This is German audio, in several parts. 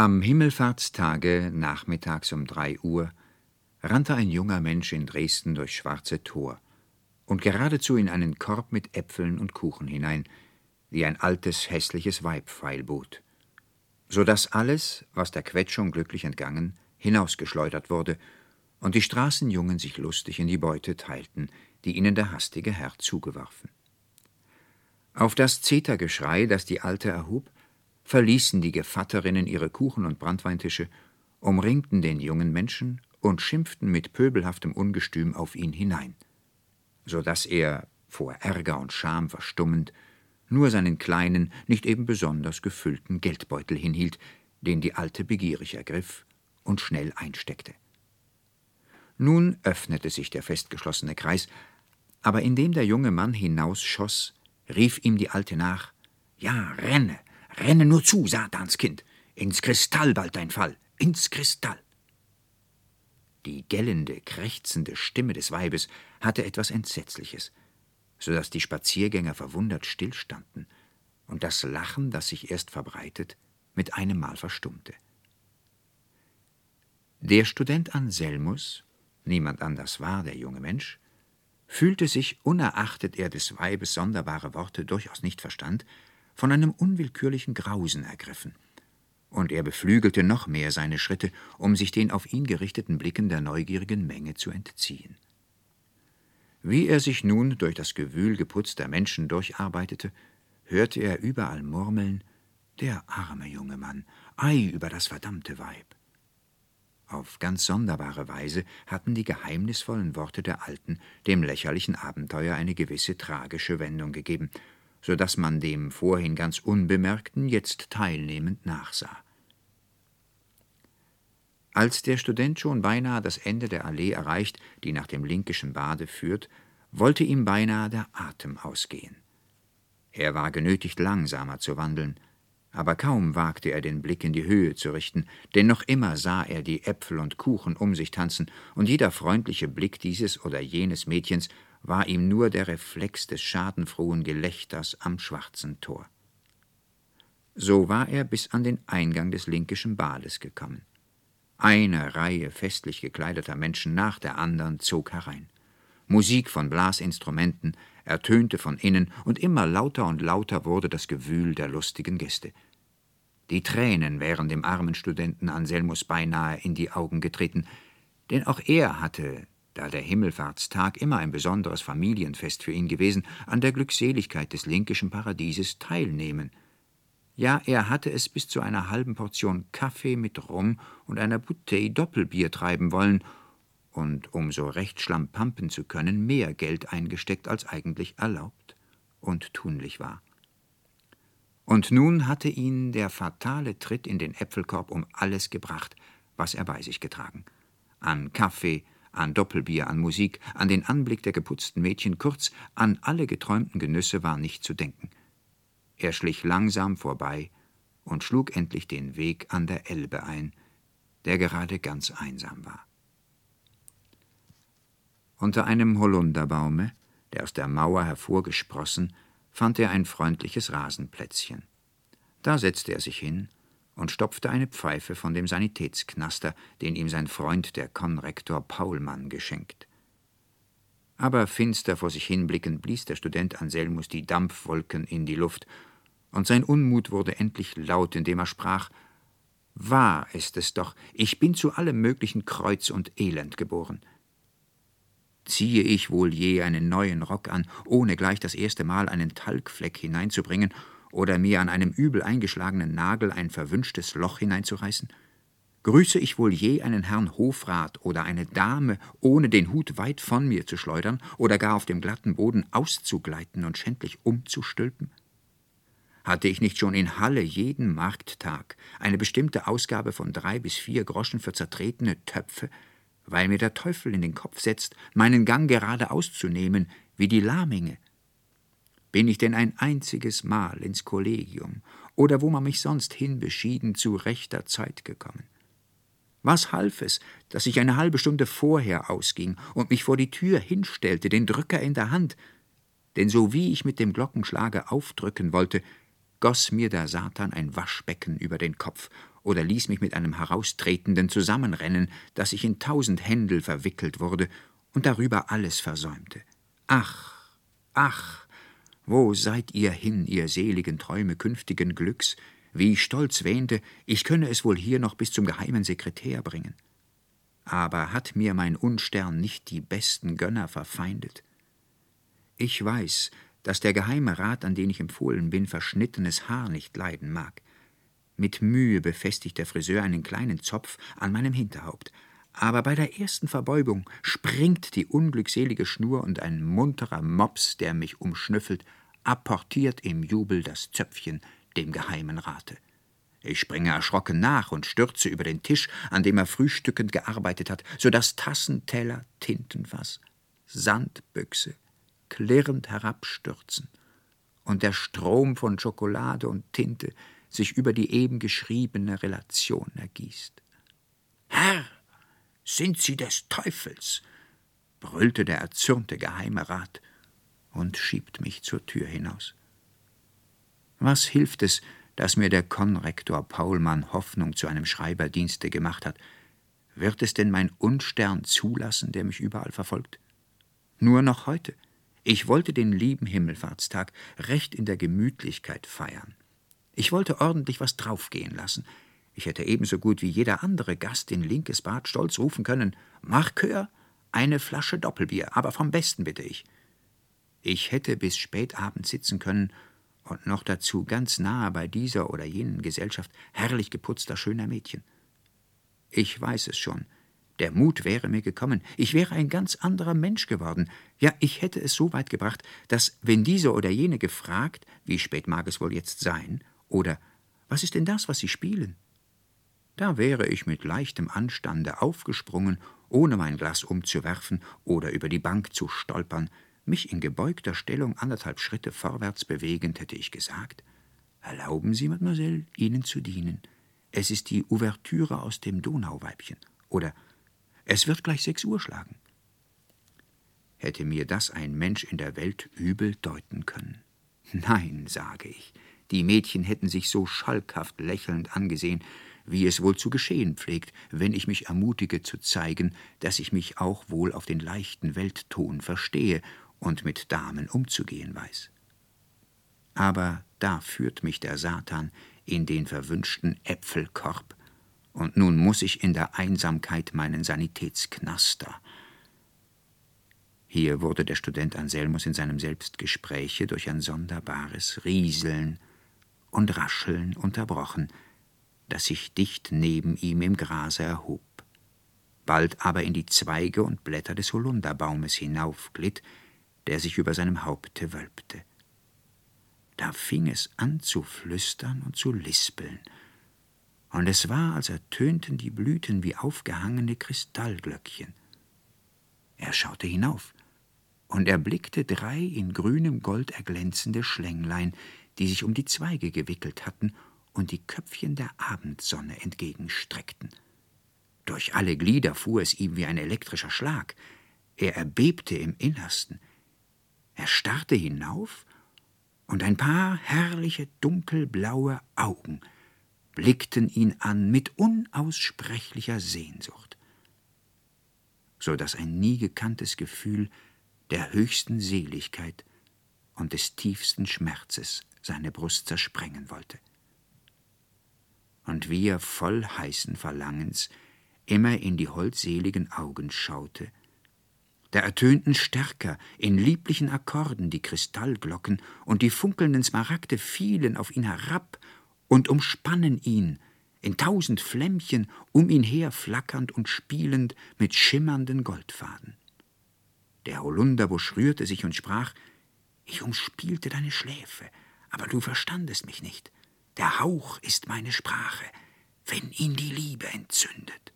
Am Himmelfahrtstage nachmittags um drei Uhr rannte ein junger Mensch in Dresden durchs Schwarze Tor und geradezu in einen Korb mit Äpfeln und Kuchen hinein, wie ein altes, hässliches Weib feilbot, so dass alles, was der Quetschung glücklich entgangen, hinausgeschleudert wurde und die Straßenjungen sich lustig in die Beute teilten, die ihnen der hastige Herr zugeworfen. Auf das Zetergeschrei, das die Alte erhub, verließen die Gevatterinnen ihre Kuchen- und Branntweintische, umringten den jungen Menschen und schimpften mit pöbelhaftem Ungestüm auf ihn hinein, so dass er, vor Ärger und Scham verstummend, nur seinen kleinen, nicht eben besonders gefüllten Geldbeutel hinhielt, den die Alte begierig ergriff und schnell einsteckte. Nun öffnete sich der festgeschlossene Kreis, aber indem der junge Mann hinausschoss, rief ihm die Alte nach Ja, renne, renne nur zu, Satanskind, ins Kristall bald dein Fall, ins Kristall. Die gellende, krächzende Stimme des Weibes hatte etwas Entsetzliches, so dass die Spaziergänger verwundert stillstanden und das Lachen, das sich erst verbreitet, mit einem Mal verstummte. Der Student Anselmus, niemand anders war der junge Mensch, fühlte sich, unerachtet er des Weibes sonderbare Worte durchaus nicht verstand, von einem unwillkürlichen Grausen ergriffen, und er beflügelte noch mehr seine Schritte, um sich den auf ihn gerichteten Blicken der neugierigen Menge zu entziehen. Wie er sich nun durch das Gewühl geputzter Menschen durcharbeitete, hörte er überall murmeln Der arme junge Mann, ei über das verdammte Weib. Auf ganz sonderbare Weise hatten die geheimnisvollen Worte der Alten dem lächerlichen Abenteuer eine gewisse tragische Wendung gegeben, so dass man dem vorhin ganz Unbemerkten jetzt teilnehmend nachsah. Als der Student schon beinahe das Ende der Allee erreicht, die nach dem Linkischen Bade führt, wollte ihm beinahe der Atem ausgehen. Er war genötigt, langsamer zu wandeln, aber kaum wagte er den Blick in die Höhe zu richten, denn noch immer sah er die Äpfel und Kuchen um sich tanzen, und jeder freundliche Blick dieses oder jenes Mädchens war ihm nur der Reflex des schadenfrohen Gelächters am schwarzen Tor. So war er bis an den Eingang des Linkischen Bades gekommen. Eine Reihe festlich gekleideter Menschen nach der anderen zog herein. Musik von Blasinstrumenten ertönte von innen, und immer lauter und lauter wurde das Gewühl der lustigen Gäste. Die Tränen wären dem armen Studenten Anselmus beinahe in die Augen getreten, denn auch er hatte, da der Himmelfahrtstag immer ein besonderes Familienfest für ihn gewesen, an der Glückseligkeit des linkischen Paradieses teilnehmen. Ja, er hatte es bis zu einer halben Portion Kaffee mit Rum und einer Bouteille Doppelbier treiben wollen und um so recht schlampampen zu können, mehr Geld eingesteckt, als eigentlich erlaubt und tunlich war. Und nun hatte ihn der fatale Tritt in den Äpfelkorb um alles gebracht, was er bei sich getragen. An Kaffee, an Doppelbier, an Musik, an den Anblick der geputzten Mädchen, kurz an alle geträumten Genüsse war nicht zu denken. Er schlich langsam vorbei und schlug endlich den Weg an der Elbe ein, der gerade ganz einsam war. Unter einem Holunderbaume, der aus der Mauer hervorgesprossen, fand er ein freundliches Rasenplätzchen. Da setzte er sich hin und stopfte eine Pfeife von dem Sanitätsknaster, den ihm sein Freund der Konrektor Paulmann geschenkt. Aber finster vor sich hinblickend blies der Student Anselmus die Dampfwolken in die Luft, und sein Unmut wurde endlich laut, indem er sprach Wahr ist es doch, ich bin zu allem möglichen Kreuz und Elend geboren. Ziehe ich wohl je einen neuen Rock an, ohne gleich das erste Mal einen Talgfleck hineinzubringen oder mir an einem übel eingeschlagenen Nagel ein verwünschtes Loch hineinzureißen? Grüße ich wohl je einen Herrn Hofrat oder eine Dame, ohne den Hut weit von mir zu schleudern oder gar auf dem glatten Boden auszugleiten und schändlich umzustülpen? Hatte ich nicht schon in Halle jeden Markttag eine bestimmte Ausgabe von drei bis vier Groschen für zertretene Töpfe, weil mir der Teufel in den Kopf setzt, meinen Gang gerade auszunehmen, wie die Lamminge bin ich denn ein einziges Mal ins Kollegium oder wo man mich sonst hinbeschieden zu rechter Zeit gekommen? Was half es, dass ich eine halbe Stunde vorher ausging und mich vor die Tür hinstellte, den Drücker in der Hand? Denn so wie ich mit dem Glockenschlager aufdrücken wollte, goss mir der Satan ein Waschbecken über den Kopf oder ließ mich mit einem Heraustretenden zusammenrennen, dass ich in tausend Händel verwickelt wurde und darüber alles versäumte. Ach, ach, wo seid ihr hin, ihr seligen Träume künftigen Glücks, wie ich stolz wähnte, ich könne es wohl hier noch bis zum geheimen Sekretär bringen. Aber hat mir mein Unstern nicht die besten Gönner verfeindet? Ich weiß, dass der geheime Rat, an den ich empfohlen bin, verschnittenes Haar nicht leiden mag. Mit Mühe befestigt der Friseur einen kleinen Zopf an meinem Hinterhaupt, aber bei der ersten Verbeugung springt die unglückselige Schnur und ein munterer Mops, der mich umschnüffelt, apportiert im Jubel das Zöpfchen dem geheimen Rate. Ich springe erschrocken nach und stürze über den Tisch, an dem er frühstückend gearbeitet hat, so dass Tassen, Teller, Tintenfass, Sandbüchse klirrend herabstürzen und der Strom von Schokolade und Tinte sich über die eben geschriebene Relation ergießt. Herr, sind Sie des Teufels? brüllte der erzürnte Geheime Rat und schiebt mich zur Tür hinaus. Was hilft es, dass mir der Konrektor Paulmann Hoffnung zu einem Schreiberdienste gemacht hat? Wird es denn mein Unstern zulassen, der mich überall verfolgt? Nur noch heute. Ich wollte den lieben Himmelfahrtstag recht in der Gemütlichkeit feiern. Ich wollte ordentlich was draufgehen lassen. Ich hätte ebenso gut wie jeder andere Gast in linkes Bad stolz rufen können: Markör, eine Flasche Doppelbier, aber vom Besten bitte ich. Ich hätte bis spät Abend sitzen können und noch dazu ganz nahe bei dieser oder jenen Gesellschaft herrlich geputzter schöner Mädchen. Ich weiß es schon. Der Mut wäre mir gekommen, ich wäre ein ganz anderer Mensch geworden. Ja, ich hätte es so weit gebracht, dass, wenn diese oder jene gefragt, wie spät mag es wohl jetzt sein, oder was ist denn das, was Sie spielen? Da wäre ich mit leichtem Anstande aufgesprungen, ohne mein Glas umzuwerfen oder über die Bank zu stolpern, mich in gebeugter Stellung anderthalb Schritte vorwärts bewegend, hätte ich gesagt Erlauben Sie, Mademoiselle, Ihnen zu dienen. Es ist die Ouvertüre aus dem Donauweibchen. Oder es wird gleich sechs Uhr schlagen. Hätte mir das ein Mensch in der Welt übel deuten können? Nein, sage ich. Die Mädchen hätten sich so schalkhaft lächelnd angesehen, wie es wohl zu geschehen pflegt, wenn ich mich ermutige zu zeigen, dass ich mich auch wohl auf den leichten Weltton verstehe und mit Damen umzugehen weiß. Aber da führt mich der Satan in den verwünschten Äpfelkorb, und nun muss ich in der Einsamkeit meinen Sanitätsknaster. Hier wurde der Student Anselmus in seinem Selbstgespräche durch ein sonderbares Rieseln und Rascheln unterbrochen, das sich dicht neben ihm im Grase erhob, bald aber in die Zweige und Blätter des Holunderbaumes hinaufglitt, der sich über seinem Haupte wölbte. Da fing es an zu flüstern und zu lispeln, und es war, als ertönten die Blüten wie aufgehangene Kristallglöckchen. Er schaute hinauf und erblickte drei in grünem Gold erglänzende Schlänglein, die sich um die Zweige gewickelt hatten und die Köpfchen der Abendsonne entgegenstreckten. Durch alle Glieder fuhr es ihm wie ein elektrischer Schlag. Er erbebte im Innersten. Er starrte hinauf, und ein paar herrliche dunkelblaue Augen blickten ihn an mit unaussprechlicher Sehnsucht, so dass ein nie gekanntes Gefühl der höchsten Seligkeit und des tiefsten Schmerzes seine Brust zersprengen wollte. Und wie er voll heißen Verlangens immer in die holdseligen Augen schaute, da ertönten stärker in lieblichen Akkorden die Kristallglocken, und die funkelnden Smaragde fielen auf ihn herab und umspannen ihn, in tausend Flämmchen um ihn her flackernd und spielend mit schimmernden Goldfaden. Der Holunderbusch rührte sich und sprach Ich umspielte deine Schläfe, aber du verstandest mich nicht. Der Hauch ist meine Sprache, wenn ihn die Liebe entzündet.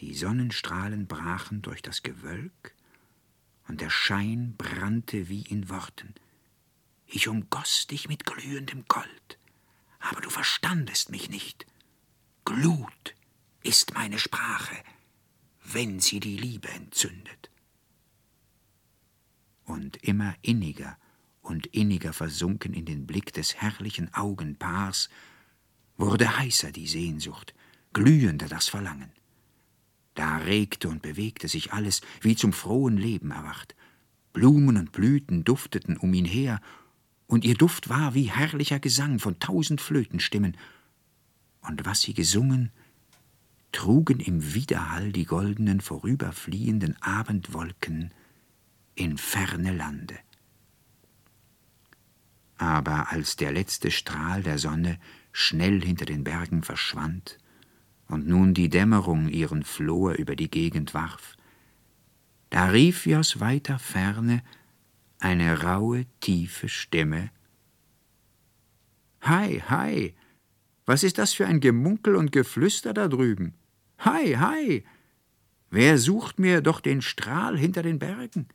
Die Sonnenstrahlen brachen durch das Gewölk, und der Schein brannte wie in Worten. Ich umgoss dich mit glühendem Gold, aber du verstandest mich nicht. Glut ist meine Sprache, wenn sie die Liebe entzündet. Und immer inniger und inniger versunken in den Blick des herrlichen Augenpaars, wurde heißer die Sehnsucht, glühender das Verlangen. Da regte und bewegte sich alles, wie zum frohen Leben erwacht. Blumen und Blüten dufteten um ihn her, und ihr Duft war wie herrlicher Gesang von tausend Flötenstimmen. Und was sie gesungen, trugen im Widerhall die goldenen vorüberfliehenden Abendwolken in ferne Lande. Aber als der letzte Strahl der Sonne schnell hinter den Bergen verschwand und nun die Dämmerung ihren Flor über die Gegend warf, da rief wie aus weiter Ferne eine raue, tiefe Stimme Hei, hei, was ist das für ein Gemunkel und Geflüster da drüben? Hei, hei, wer sucht mir doch den Strahl hinter den Bergen?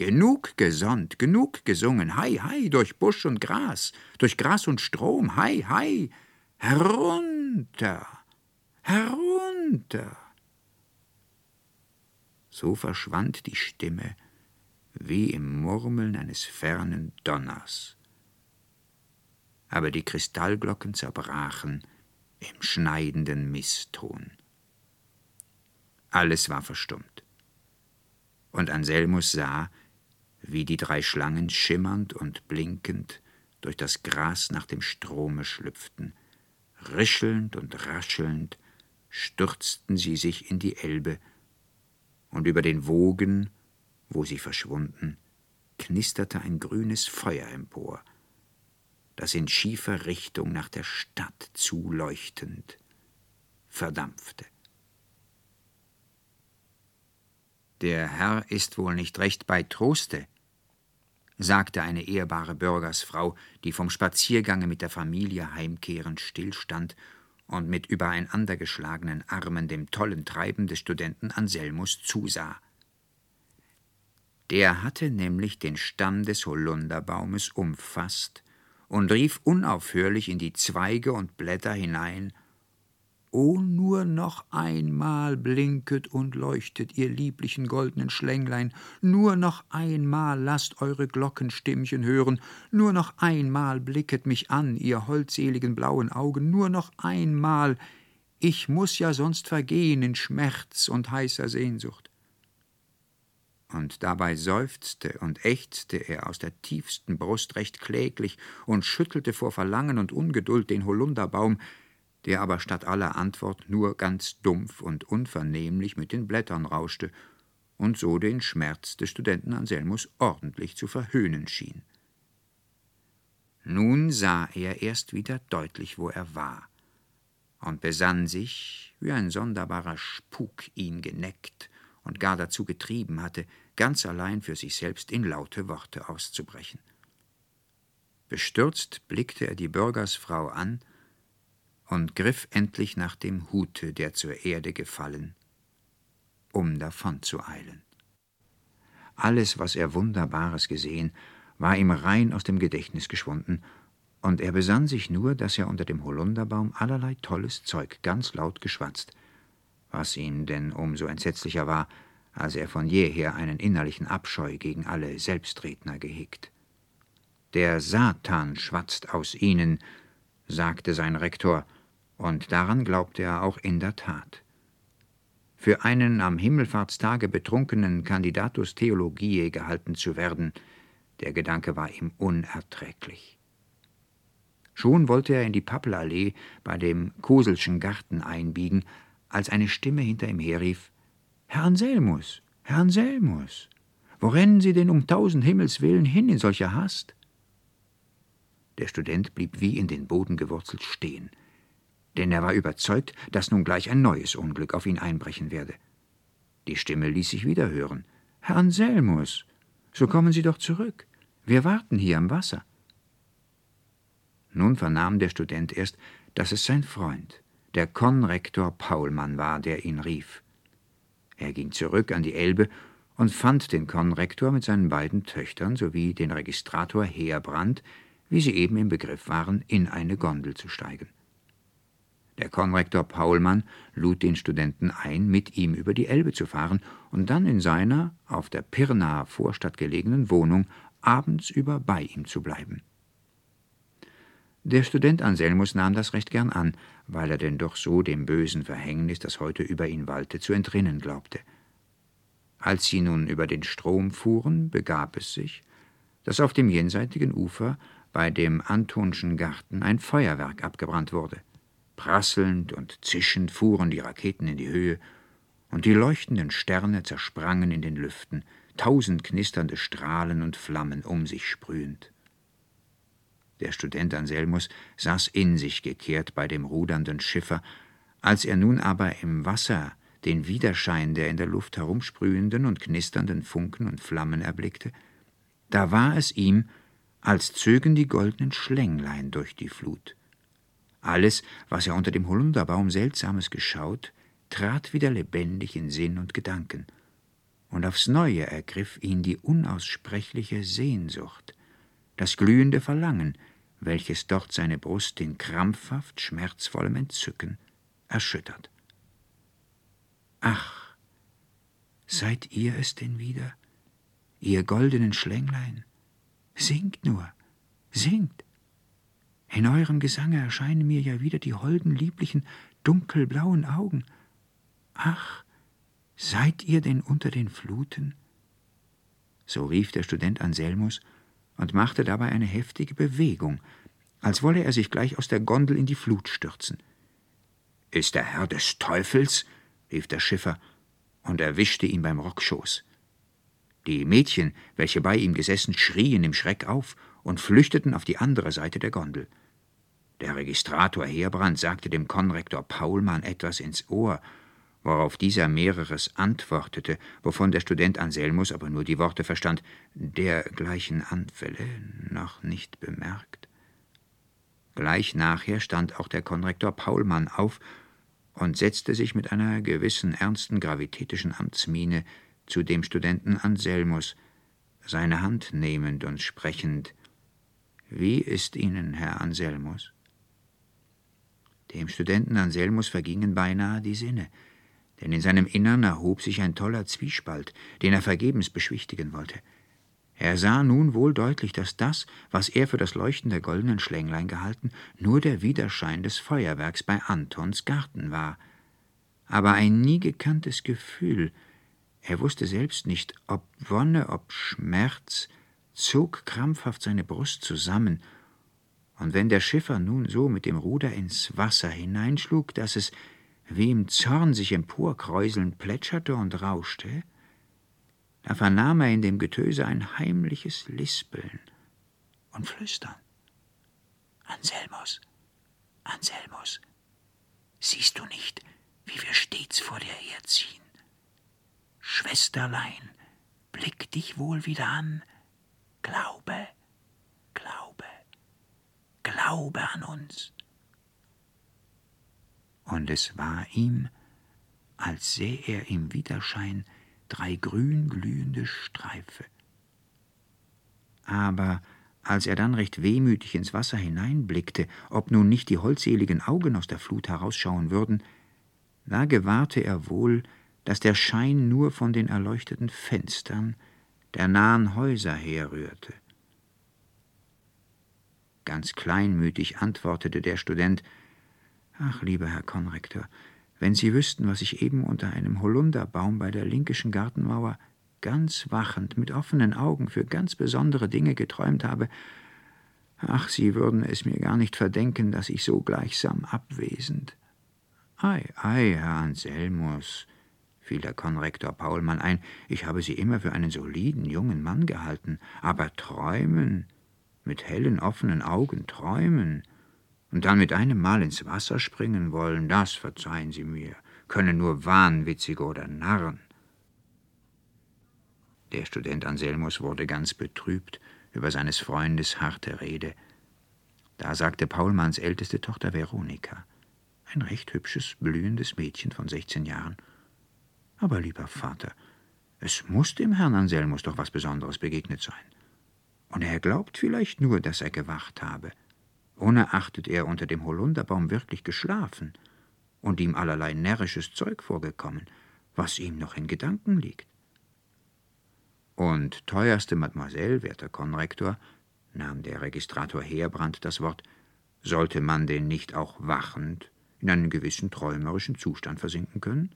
Genug gesonnt, genug gesungen, hei, hei, durch Busch und Gras, durch Gras und Strom, hei, hei, herunter, herunter. So verschwand die Stimme wie im Murmeln eines fernen Donners. Aber die Kristallglocken zerbrachen im schneidenden Misston. Alles war verstummt. Und Anselmus sah, wie die drei Schlangen schimmernd und blinkend durch das Gras nach dem Strome schlüpften. Rischelnd und raschelnd stürzten sie sich in die Elbe, und über den Wogen, wo sie verschwunden, knisterte ein grünes Feuer empor, das in schiefer Richtung nach der Stadt zuleuchtend verdampfte. Der Herr ist wohl nicht recht bei Troste, sagte eine ehrbare Bürgersfrau, die vom Spaziergange mit der Familie heimkehrend stillstand und mit übereinandergeschlagenen Armen dem tollen Treiben des Studenten Anselmus zusah. Der hatte nämlich den Stamm des Holunderbaumes umfasst und rief unaufhörlich in die Zweige und Blätter hinein O nur noch einmal blinket und leuchtet, ihr lieblichen goldenen Schlänglein, nur noch einmal lasst eure Glockenstimmchen hören, nur noch einmal blicket mich an, ihr holdseligen blauen Augen, nur noch einmal, ich muss ja sonst vergehen in Schmerz und heißer Sehnsucht. Und dabei seufzte und ächzte er aus der tiefsten Brust recht kläglich und schüttelte vor Verlangen und Ungeduld den Holunderbaum, der aber statt aller Antwort nur ganz dumpf und unvernehmlich mit den Blättern rauschte und so den Schmerz des Studenten Anselmus ordentlich zu verhöhnen schien. Nun sah er erst wieder deutlich, wo er war, und besann sich, wie ein sonderbarer Spuk ihn geneckt und gar dazu getrieben hatte, ganz allein für sich selbst in laute Worte auszubrechen. Bestürzt blickte er die Bürgersfrau an und griff endlich nach dem Hute, der zur Erde gefallen, um davonzueilen. Alles, was er Wunderbares gesehen, war ihm rein aus dem Gedächtnis geschwunden, und er besann sich nur, dass er unter dem Holunderbaum allerlei tolles Zeug ganz laut geschwatzt, was ihn denn um so entsetzlicher war, als er von jeher einen innerlichen Abscheu gegen alle Selbstredner gehegt. Der Satan schwatzt aus ihnen, sagte sein Rektor, und daran glaubte er auch in der Tat. Für einen am Himmelfahrtstage betrunkenen Candidatus Theologiae gehalten zu werden, der Gedanke war ihm unerträglich. Schon wollte er in die Pappelallee bei dem Koselschen Garten einbiegen, als eine Stimme hinter ihm herrief: Herr Anselmus, Herr Anselmus, wo rennen Sie denn um tausend Himmels willen hin in solcher Hast? Der Student blieb wie in den Boden gewurzelt stehen denn er war überzeugt, dass nun gleich ein neues Unglück auf ihn einbrechen werde. Die Stimme ließ sich wieder hören. Herr Anselmus, so kommen Sie doch zurück. Wir warten hier am Wasser. Nun vernahm der Student erst, dass es sein Freund, der Konrektor Paulmann war, der ihn rief. Er ging zurück an die Elbe und fand den Konrektor mit seinen beiden Töchtern sowie den Registrator Heerbrand, wie sie eben im Begriff waren, in eine Gondel zu steigen. Der Konrektor Paulmann lud den Studenten ein, mit ihm über die Elbe zu fahren und dann in seiner auf der Pirnaer Vorstadt gelegenen Wohnung abends über bei ihm zu bleiben. Der Student Anselmus nahm das recht gern an, weil er denn doch so dem bösen Verhängnis, das heute über ihn wallte, zu entrinnen glaubte. Als sie nun über den Strom fuhren, begab es sich, dass auf dem jenseitigen Ufer bei dem Antonschen Garten ein Feuerwerk abgebrannt wurde. Prasselnd und zischend fuhren die Raketen in die Höhe, und die leuchtenden Sterne zersprangen in den Lüften, tausend knisternde Strahlen und Flammen um sich sprühend. Der Student Anselmus saß in sich gekehrt bei dem rudernden Schiffer, als er nun aber im Wasser den Widerschein der in der Luft herumsprühenden und knisternden Funken und Flammen erblickte, da war es ihm, als zögen die goldenen Schlänglein durch die Flut. Alles, was er unter dem Holunderbaum Seltsames geschaut, trat wieder lebendig in Sinn und Gedanken, und aufs neue ergriff ihn die unaussprechliche Sehnsucht, das glühende Verlangen, welches dort seine Brust in krampfhaft schmerzvollem Entzücken erschüttert. Ach, seid ihr es denn wieder, ihr goldenen Schlänglein? Singt nur, singt! In eurem Gesange erscheinen mir ja wieder die holden, lieblichen, dunkelblauen Augen. Ach, seid ihr denn unter den Fluten? So rief der Student Anselmus und machte dabei eine heftige Bewegung, als wolle er sich gleich aus der Gondel in die Flut stürzen. Ist der Herr des Teufels? rief der Schiffer und erwischte ihn beim Rockschoß. Die Mädchen, welche bei ihm gesessen, schrien im Schreck auf und flüchteten auf die andere Seite der Gondel. Der Registrator Heerbrand sagte dem Konrektor Paulmann etwas ins Ohr, worauf dieser mehreres antwortete, wovon der Student Anselmus aber nur die Worte verstand, dergleichen Anfälle noch nicht bemerkt. Gleich nachher stand auch der Konrektor Paulmann auf und setzte sich mit einer gewissen ernsten gravitätischen Amtsmiene zu dem Studenten Anselmus, seine Hand nehmend und sprechend Wie ist Ihnen, Herr Anselmus? Dem Studenten Anselmus vergingen beinahe die Sinne denn in seinem Innern erhob sich ein toller Zwiespalt, den er vergebens beschwichtigen wollte. Er sah nun wohl deutlich, dass das, was er für das Leuchten der goldenen Schlänglein gehalten, nur der Widerschein des Feuerwerks bei Antons Garten war. Aber ein nie gekanntes Gefühl, er wusste selbst nicht, ob Wonne, ob Schmerz, zog krampfhaft seine Brust zusammen, und wenn der Schiffer nun so mit dem Ruder ins Wasser hineinschlug, dass es wie im Zorn sich emporkräuselnd plätscherte und rauschte, da vernahm er in dem Getöse ein heimliches Lispeln und Flüstern. Anselmus, Anselmus, siehst du nicht, wie wir stets vor dir herziehen? Schwesterlein, blick dich wohl wieder an, glaube, glaube, glaube an uns und es war ihm, als sähe er im Widerschein drei grün glühende Streife. Aber als er dann recht wehmütig ins Wasser hineinblickte, ob nun nicht die holdseligen Augen aus der Flut herausschauen würden, da gewahrte er wohl, dass der Schein nur von den erleuchteten Fenstern der nahen Häuser herrührte. Ganz kleinmütig antwortete der Student Ach, lieber Herr Konrektor, wenn Sie wüssten, was ich eben unter einem Holunderbaum bei der linkischen Gartenmauer ganz wachend, mit offenen Augen für ganz besondere Dinge geträumt habe, ach, Sie würden es mir gar nicht verdenken, dass ich so gleichsam abwesend. Ei, ei, Herr Anselmus, fiel der Konrektor Paulmann ein, ich habe Sie immer für einen soliden jungen Mann gehalten, aber träumen, mit hellen, offenen Augen träumen, und dann mit einem Mal ins Wasser springen wollen, das verzeihen Sie mir, können nur Wahnwitzige oder Narren. Der Student Anselmus wurde ganz betrübt über seines Freundes harte Rede. Da sagte Paulmanns älteste Tochter Veronika, ein recht hübsches, blühendes Mädchen von sechzehn Jahren. Aber, lieber Vater, es muss dem Herrn Anselmus doch was Besonderes begegnet sein. Und er glaubt vielleicht nur, dass er gewacht habe unerachtet er unter dem Holunderbaum wirklich geschlafen und ihm allerlei närrisches Zeug vorgekommen, was ihm noch in Gedanken liegt. Und teuerste Mademoiselle, werter Konrektor, nahm der Registrator Heerbrand das Wort, sollte man denn nicht auch wachend in einen gewissen träumerischen Zustand versinken können?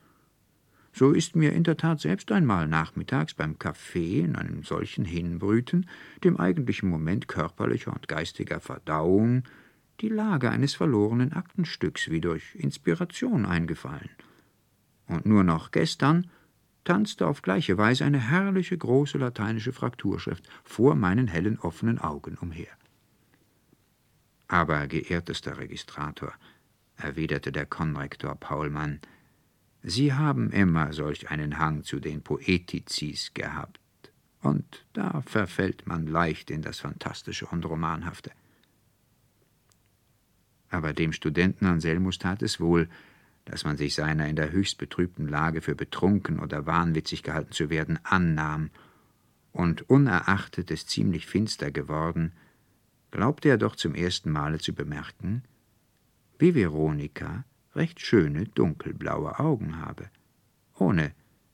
So ist mir in der Tat selbst einmal nachmittags beim Kaffee in einem solchen Hinbrüten, dem eigentlichen Moment körperlicher und geistiger Verdauung, die Lage eines verlorenen Aktenstücks wie durch Inspiration eingefallen. Und nur noch gestern tanzte auf gleiche Weise eine herrliche große lateinische Frakturschrift vor meinen hellen offenen Augen umher. Aber, geehrtester Registrator, erwiderte der Konrektor Paulmann, Sie haben immer solch einen Hang zu den Poetizis gehabt, und da verfällt man leicht in das Fantastische und Romanhafte. Aber dem Studenten Anselmus tat es wohl, dass man sich seiner in der höchst betrübten Lage für betrunken oder wahnwitzig gehalten zu werden annahm, und unerachtet es ziemlich finster geworden, glaubte er doch zum ersten Male zu bemerken, wie Veronika recht schöne dunkelblaue Augen habe, ohne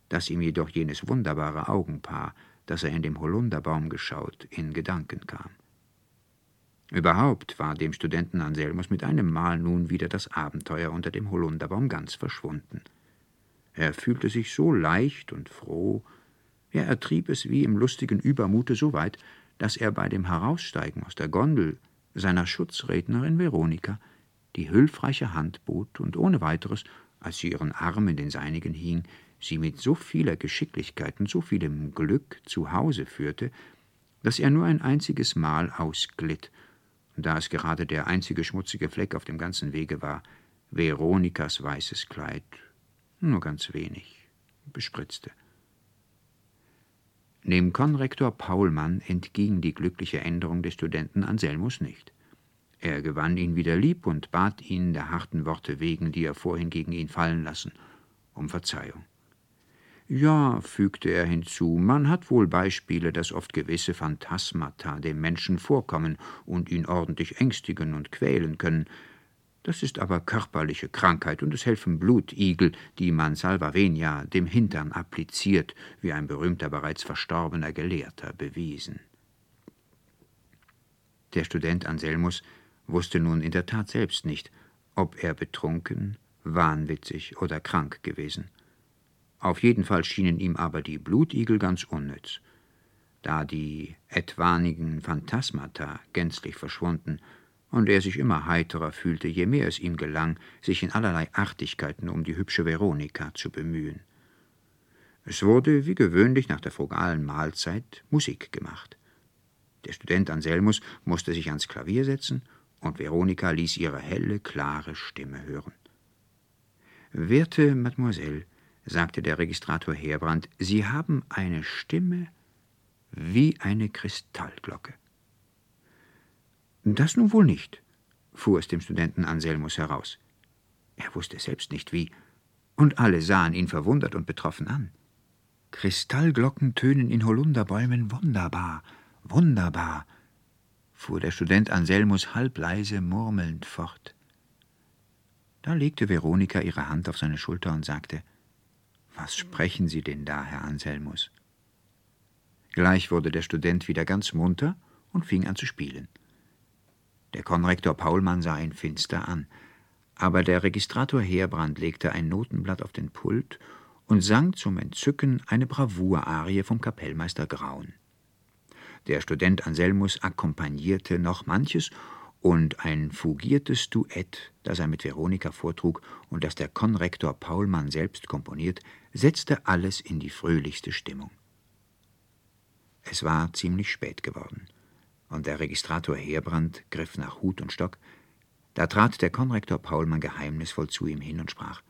dass ihm jedoch jenes wunderbare Augenpaar, das er in dem Holunderbaum geschaut, in Gedanken kam. Überhaupt war dem Studenten Anselmus mit einem Mal nun wieder das Abenteuer unter dem Holunderbaum ganz verschwunden. Er fühlte sich so leicht und froh, er ertrieb es wie im lustigen Übermute so weit, dass er bei dem Heraussteigen aus der Gondel seiner Schutzrednerin Veronika die hülfreiche Hand bot und ohne weiteres, als sie ihren Arm in den seinigen hing, sie mit so vieler Geschicklichkeit und so vielem Glück zu Hause führte, dass er nur ein einziges Mal ausglitt, und da es gerade der einzige schmutzige Fleck auf dem ganzen Wege war, Veronikas weißes Kleid nur ganz wenig bespritzte. Dem Konrektor Paulmann entging die glückliche Änderung des Studenten Anselmus nicht. Er gewann ihn wieder lieb und bat ihn der harten Worte wegen, die er vorhin gegen ihn fallen lassen, um Verzeihung. Ja, fügte er hinzu, man hat wohl Beispiele, dass oft gewisse Phantasmata dem Menschen vorkommen und ihn ordentlich ängstigen und quälen können. Das ist aber körperliche Krankheit, und es helfen Blutigel, die man Salvavenia dem Hintern appliziert, wie ein berühmter bereits verstorbener Gelehrter bewiesen. Der Student Anselmus wusste nun in der Tat selbst nicht, ob er betrunken, wahnwitzig oder krank gewesen. Auf jeden Fall schienen ihm aber die Blutigel ganz unnütz, da die etwanigen Phantasmata gänzlich verschwunden und er sich immer heiterer fühlte, je mehr es ihm gelang, sich in allerlei Artigkeiten um die hübsche Veronika zu bemühen. Es wurde, wie gewöhnlich nach der frugalen Mahlzeit, Musik gemacht. Der Student Anselmus musste sich ans Klavier setzen und Veronika ließ ihre helle, klare Stimme hören. Werte Mademoiselle, sagte der Registrator Heerbrand, Sie haben eine Stimme wie eine Kristallglocke. Das nun wohl nicht, fuhr es dem Studenten Anselmus heraus. Er wusste selbst nicht wie, und alle sahen ihn verwundert und betroffen an. Kristallglocken tönen in Holunderbäumen wunderbar, wunderbar, fuhr der Student Anselmus halbleise murmelnd fort. Da legte Veronika ihre Hand auf seine Schulter und sagte Was sprechen Sie denn da, Herr Anselmus? Gleich wurde der Student wieder ganz munter und fing an zu spielen. Der Konrektor Paulmann sah ihn finster an, aber der Registrator Heerbrand legte ein Notenblatt auf den Pult und sang zum Entzücken eine Bravour-Arie vom Kapellmeister Graun. Der Student Anselmus akkompagnierte noch manches und ein fugiertes Duett, das er mit Veronika vortrug und das der Konrektor Paulmann selbst komponiert, setzte alles in die fröhlichste Stimmung. Es war ziemlich spät geworden, und der Registrator Heerbrand griff nach Hut und Stock. Da trat der Konrektor Paulmann geheimnisvoll zu ihm hin und sprach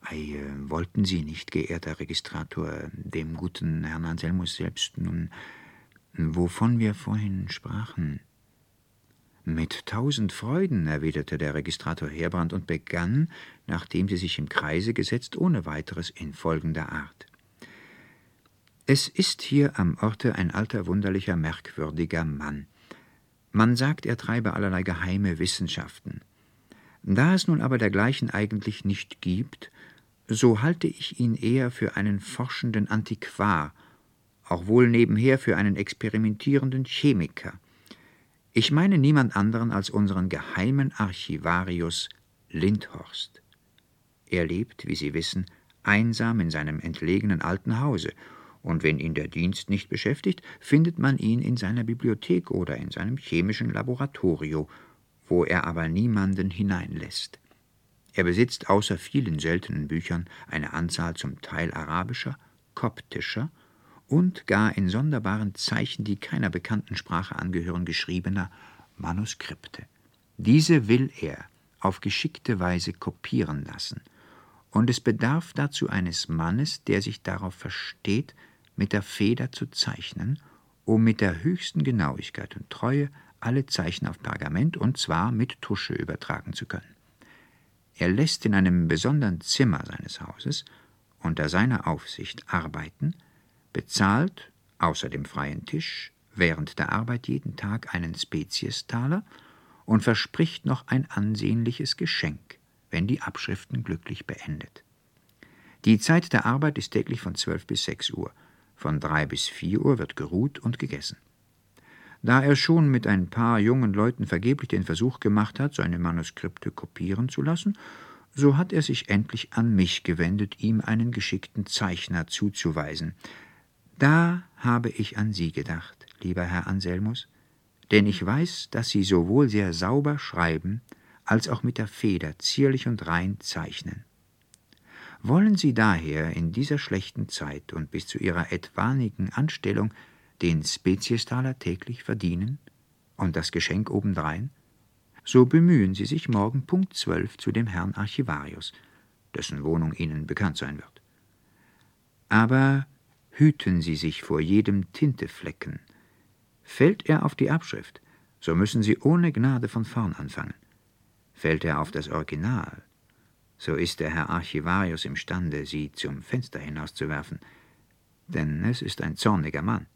Ei, äh, wollten Sie nicht, geehrter Registrator, dem guten Herrn Anselmus selbst nun wovon wir vorhin sprachen. Mit tausend Freuden, erwiderte der Registrator Heerbrand und begann, nachdem sie sich im Kreise gesetzt, ohne weiteres in folgender Art. Es ist hier am Orte ein alter, wunderlicher, merkwürdiger Mann. Man sagt, er treibe allerlei geheime Wissenschaften. Da es nun aber dergleichen eigentlich nicht gibt, so halte ich ihn eher für einen forschenden Antiquar auch wohl nebenher für einen experimentierenden Chemiker. Ich meine niemand anderen als unseren geheimen Archivarius Lindhorst. Er lebt, wie Sie wissen, einsam in seinem entlegenen alten Hause, und wenn ihn der Dienst nicht beschäftigt, findet man ihn in seiner Bibliothek oder in seinem chemischen Laboratorio, wo er aber niemanden hineinlässt. Er besitzt außer vielen seltenen Büchern eine Anzahl zum Teil arabischer, koptischer und gar in sonderbaren Zeichen, die keiner bekannten Sprache angehören, geschriebener Manuskripte. Diese will er auf geschickte Weise kopieren lassen, und es bedarf dazu eines Mannes, der sich darauf versteht, mit der Feder zu zeichnen, um mit der höchsten Genauigkeit und Treue alle Zeichen auf Pergament und zwar mit Tusche übertragen zu können. Er lässt in einem besonderen Zimmer seines Hauses unter seiner Aufsicht arbeiten, bezahlt außer dem freien Tisch während der Arbeit jeden Tag einen Speziestaler und verspricht noch ein ansehnliches Geschenk, wenn die Abschriften glücklich beendet. Die Zeit der Arbeit ist täglich von zwölf bis sechs Uhr, von drei bis vier Uhr wird geruht und gegessen. Da er schon mit ein paar jungen Leuten vergeblich den Versuch gemacht hat, seine Manuskripte kopieren zu lassen, so hat er sich endlich an mich gewendet, ihm einen geschickten Zeichner zuzuweisen. Da habe ich an Sie gedacht, lieber Herr Anselmus, denn ich weiß, dass Sie sowohl sehr sauber schreiben, als auch mit der Feder zierlich und rein zeichnen. Wollen Sie daher in dieser schlechten Zeit und bis zu Ihrer etwanigen Anstellung den Speziestaler täglich verdienen und das Geschenk obendrein? So bemühen Sie sich morgen Punkt zwölf zu dem Herrn Archivarius, dessen Wohnung Ihnen bekannt sein wird. Aber hüten Sie sich vor jedem Tinteflecken. Fällt er auf die Abschrift, so müssen Sie ohne Gnade von vorn anfangen. Fällt er auf das Original, so ist der Herr Archivarius imstande, sie zum Fenster hinauszuwerfen, denn es ist ein zorniger Mann.